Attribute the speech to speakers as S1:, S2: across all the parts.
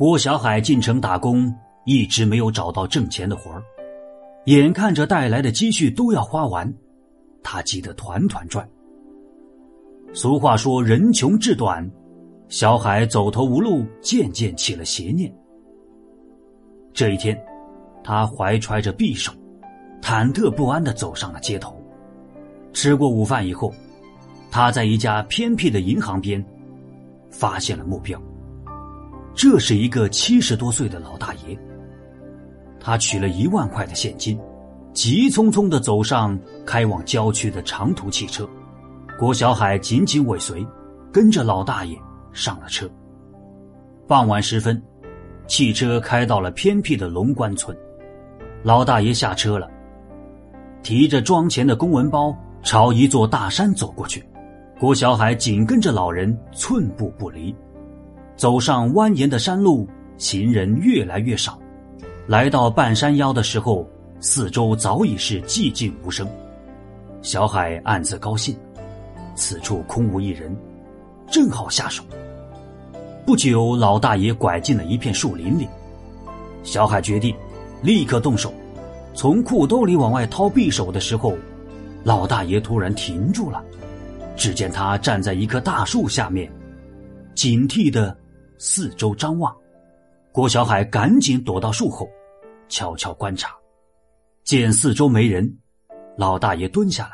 S1: 郭小海进城打工，一直没有找到挣钱的活儿，眼看着带来的积蓄都要花完，他急得团团转。俗话说“人穷志短”，小海走投无路，渐渐起了邪念。这一天，他怀揣着匕首，忐忑不安的走上了街头。吃过午饭以后，他在一家偏僻的银行边发现了目标。这是一个七十多岁的老大爷。他取了一万块的现金，急匆匆的走上开往郊区的长途汽车。郭小海紧紧尾随，跟着老大爷上了车。傍晚时分，汽车开到了偏僻的龙关村。老大爷下车了，提着装钱的公文包，朝一座大山走过去。郭小海紧跟着老人，寸步不离。走上蜿蜒的山路，行人越来越少。来到半山腰的时候，四周早已是寂静无声。小海暗自高兴。此处空无一人，正好下手。不久，老大爷拐进了一片树林里。小海决定立刻动手，从裤兜里往外掏匕首的时候，老大爷突然停住了。只见他站在一棵大树下面，警惕的四周张望。郭小海赶紧躲到树后，悄悄观察。见四周没人，老大爷蹲下来。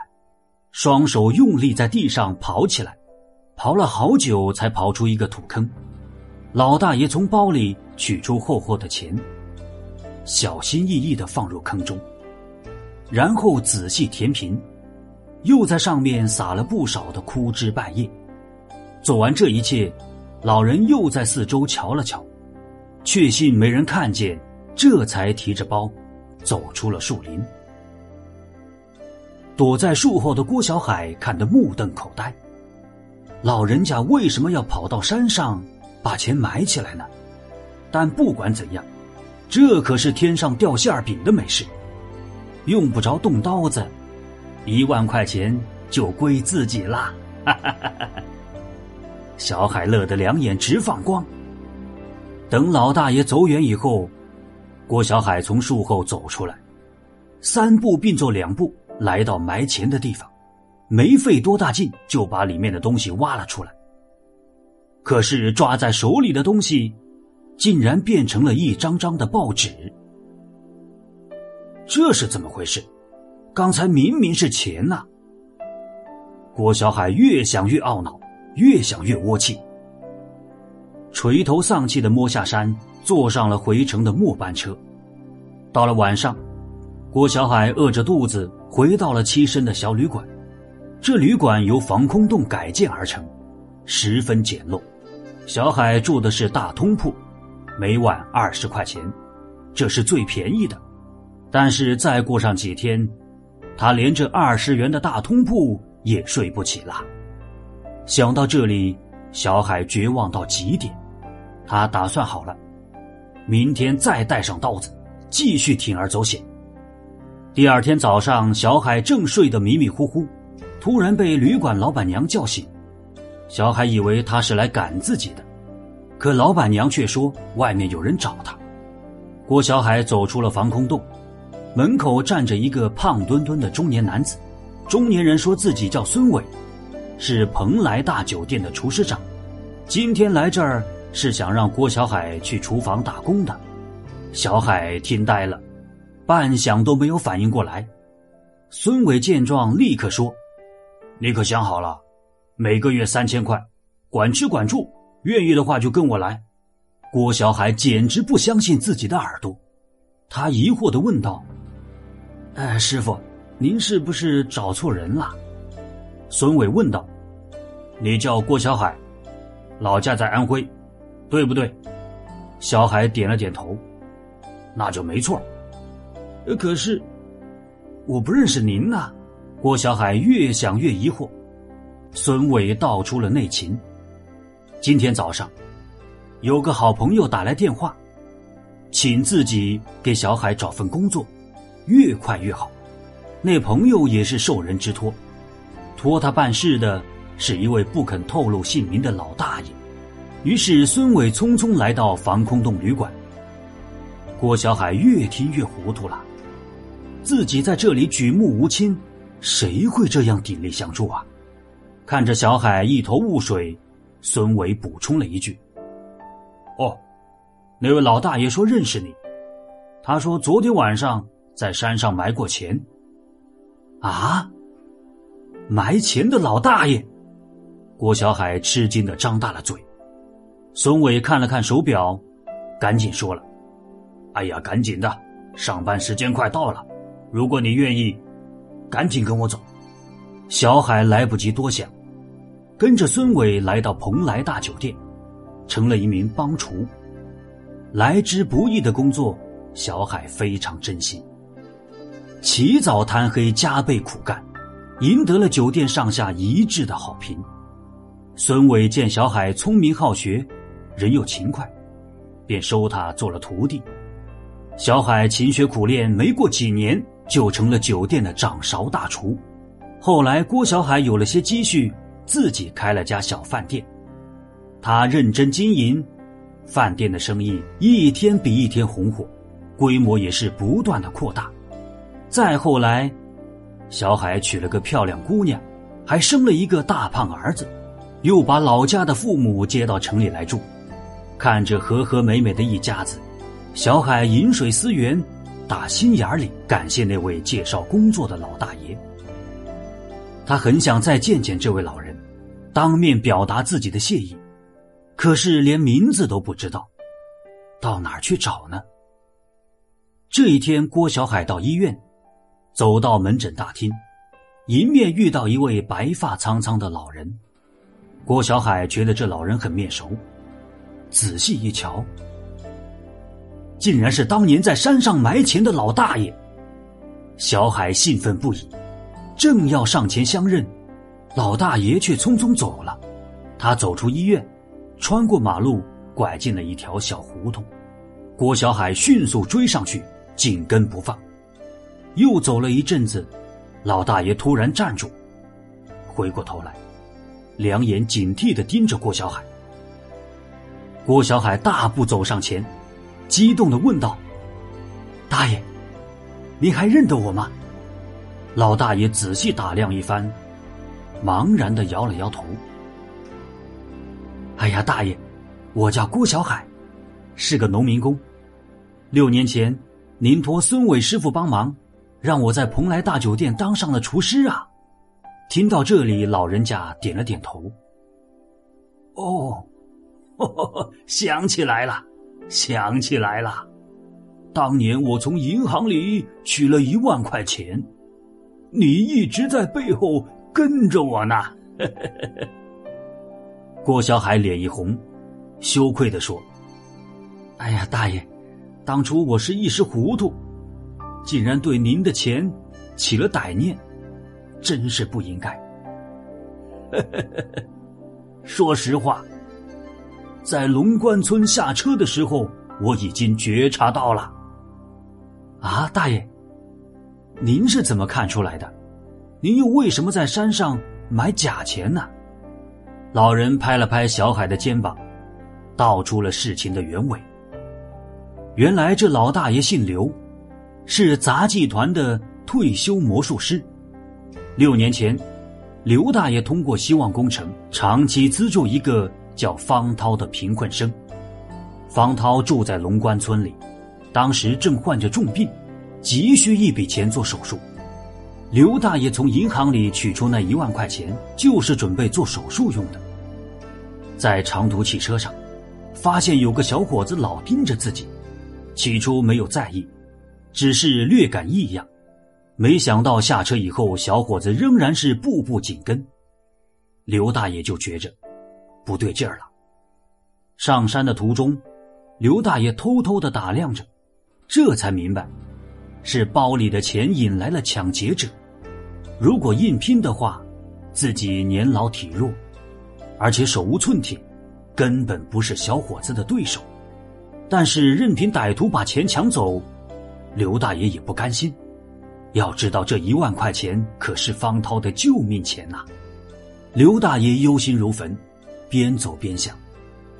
S1: 双手用力在地上刨起来，刨了好久才刨出一个土坑。老大爷从包里取出厚厚的钱，小心翼翼的放入坑中，然后仔细填平，又在上面撒了不少的枯枝败叶。做完这一切，老人又在四周瞧了瞧，确信没人看见，这才提着包走出了树林。躲在树后的郭小海看得目瞪口呆。老人家为什么要跑到山上把钱埋起来呢？但不管怎样，这可是天上掉馅饼的美事，用不着动刀子，一万块钱就归自己啦！哈哈哈哈小海乐得两眼直放光。等老大爷走远以后，郭小海从树后走出来，三步并作两步。来到埋钱的地方，没费多大劲就把里面的东西挖了出来。可是抓在手里的东西，竟然变成了一张张的报纸。这是怎么回事？刚才明明是钱呐！郭小海越想越懊恼，越想越窝气，垂头丧气的摸下山，坐上了回城的末班车。到了晚上。郭小海饿着肚子回到了栖身的小旅馆，这旅馆由防空洞改建而成，十分简陋。小海住的是大通铺，每晚二十块钱，这是最便宜的。但是再过上几天，他连这二十元的大通铺也睡不起了。想到这里，小海绝望到极点。他打算好了，明天再带上刀子，继续铤而走险。第二天早上，小海正睡得迷迷糊糊，突然被旅馆老板娘叫醒。小海以为他是来赶自己的，可老板娘却说外面有人找他。郭小海走出了防空洞，门口站着一个胖墩墩的中年男子。中年人说自己叫孙伟，是蓬莱大酒店的厨师长，今天来这儿是想让郭小海去厨房打工的。小海听呆了。半晌都没有反应过来，孙伟见状立刻说：“你可想好了？每个月三千块，管吃管住，愿意的话就跟我来。”郭小海简直不相信自己的耳朵，他疑惑的问道：“哎，师傅，您是不是找错人了？”孙伟问道：“你叫郭小海，老家在安徽，对不对？”小海点了点头：“那就没错。”可是，我不认识您呐。郭小海越想越疑惑。孙伟道出了内情：今天早上，有个好朋友打来电话，请自己给小海找份工作，越快越好。那朋友也是受人之托，托他办事的是一位不肯透露姓名的老大爷。于是孙伟匆匆来到防空洞旅馆。郭小海越听越糊涂了，自己在这里举目无亲，谁会这样鼎力相助啊？看着小海一头雾水，孙伟补充了一句：“哦，那位老大爷说认识你，他说昨天晚上在山上埋过钱。”啊！埋钱的老大爷，郭小海吃惊的张大了嘴。孙伟看了看手表，赶紧说了：“哎呀，赶紧的，上班时间快到了。如果你愿意，赶紧跟我走。”小海来不及多想，跟着孙伟来到蓬莱大酒店，成了一名帮厨。来之不易的工作，小海非常珍惜。起早贪黑，加倍苦干。赢得了酒店上下一致的好评。孙伟见小海聪明好学，人又勤快，便收他做了徒弟。小海勤学苦练，没过几年就成了酒店的掌勺大厨。后来郭小海有了些积蓄，自己开了家小饭店。他认真经营，饭店的生意一天比一天红火，规模也是不断的扩大。再后来。小海娶了个漂亮姑娘，还生了一个大胖儿子，又把老家的父母接到城里来住。看着和和美美的一家子，小海饮水思源，打心眼里感谢那位介绍工作的老大爷。他很想再见见这位老人，当面表达自己的谢意，可是连名字都不知道，到哪儿去找呢？这一天，郭小海到医院。走到门诊大厅，迎面遇到一位白发苍苍的老人。郭小海觉得这老人很面熟，仔细一瞧，竟然是当年在山上埋钱的老大爷。小海兴奋不已，正要上前相认，老大爷却匆匆走了。他走出医院，穿过马路，拐进了一条小胡同。郭小海迅速追上去，紧跟不放。又走了一阵子，老大爷突然站住，回过头来，两眼警惕的盯着郭小海。郭小海大步走上前，激动的问道：“大爷，您还认得我吗？”老大爷仔细打量一番，茫然的摇了摇头：“哎呀，大爷，我叫郭小海，是个农民工。六年前，您托孙伟师傅帮忙。”让我在蓬莱大酒店当上了厨师啊！听到这里，老人家点了点头。哦，想起来了，想起来了，当年我从银行里取了一万块钱，你一直在背后跟着我呢。郭小海脸一红，羞愧的说：“哎呀，大爷，当初我是一时糊涂。”竟然对您的钱起了歹念，真是不应该。说实话，在龙关村下车的时候，我已经觉察到了。啊，大爷，您是怎么看出来的？您又为什么在山上买假钱呢？老人拍了拍小海的肩膀，道出了事情的原委。原来这老大爷姓刘。是杂技团的退休魔术师。六年前，刘大爷通过希望工程长期资助一个叫方涛的贫困生。方涛住在龙关村里，当时正患着重病，急需一笔钱做手术。刘大爷从银行里取出那一万块钱，就是准备做手术用的。在长途汽车上，发现有个小伙子老盯着自己，起初没有在意。只是略感异样，没想到下车以后，小伙子仍然是步步紧跟。刘大爷就觉着不对劲儿了。上山的途中，刘大爷偷偷的打量着，这才明白，是包里的钱引来了抢劫者。如果硬拼的话，自己年老体弱，而且手无寸铁，根本不是小伙子的对手。但是任凭歹徒把钱抢走。刘大爷也不甘心，要知道这一万块钱可是方涛的救命钱呐！刘大爷忧心如焚，边走边想：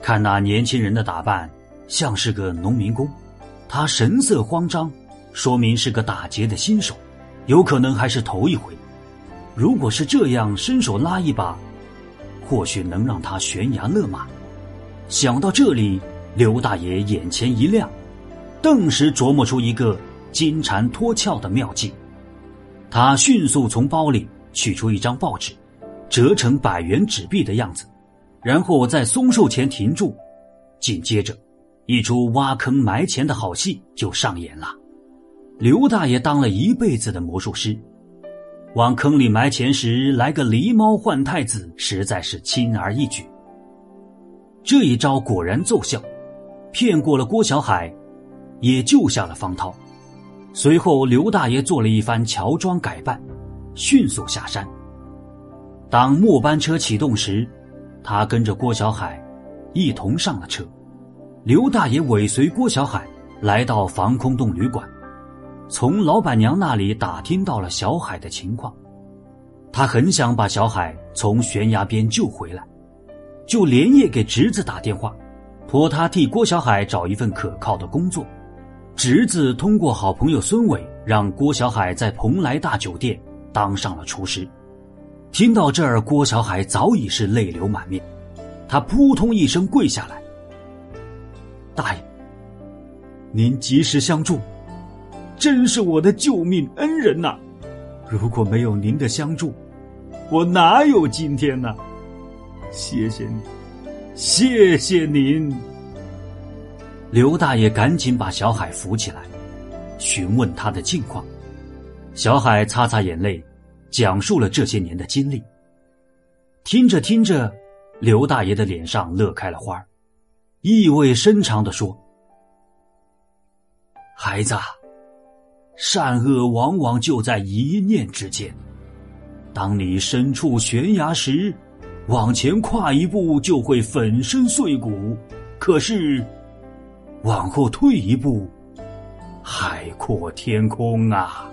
S1: 看那年轻人的打扮，像是个农民工，他神色慌张，说明是个打劫的新手，有可能还是头一回。如果是这样，伸手拉一把，或许能让他悬崖勒马。想到这里，刘大爷眼前一亮，顿时琢磨出一个金蝉脱壳的妙计。他迅速从包里取出一张报纸，折成百元纸币的样子，然后在松树前停住。紧接着，一出挖坑埋钱的好戏就上演了。刘大爷当了一辈子的魔术师。往坑里埋钱时来个狸猫换太子，实在是轻而易举。这一招果然奏效，骗过了郭小海，也救下了方涛。随后，刘大爷做了一番乔装改扮，迅速下山。当末班车启动时，他跟着郭小海一同上了车。刘大爷尾随郭小海来到防空洞旅馆。从老板娘那里打听到了小海的情况，他很想把小海从悬崖边救回来，就连夜给侄子打电话，托他替郭小海找一份可靠的工作。侄子通过好朋友孙伟，让郭小海在蓬莱大酒店当上了厨师。听到这儿，郭小海早已是泪流满面，他扑通一声跪下来：“大爷，您及时相助。”真是我的救命恩人呐！如果没有您的相助，我哪有今天呢？谢谢你，谢谢您。刘大爷赶紧把小海扶起来，询问他的近况。小海擦擦眼泪，讲述了这些年的经历。听着听着，刘大爷的脸上乐开了花意味深长的说：“孩子。”善恶往往就在一念之间。当你身处悬崖时，往前跨一步就会粉身碎骨；可是，往后退一步，海阔天空啊！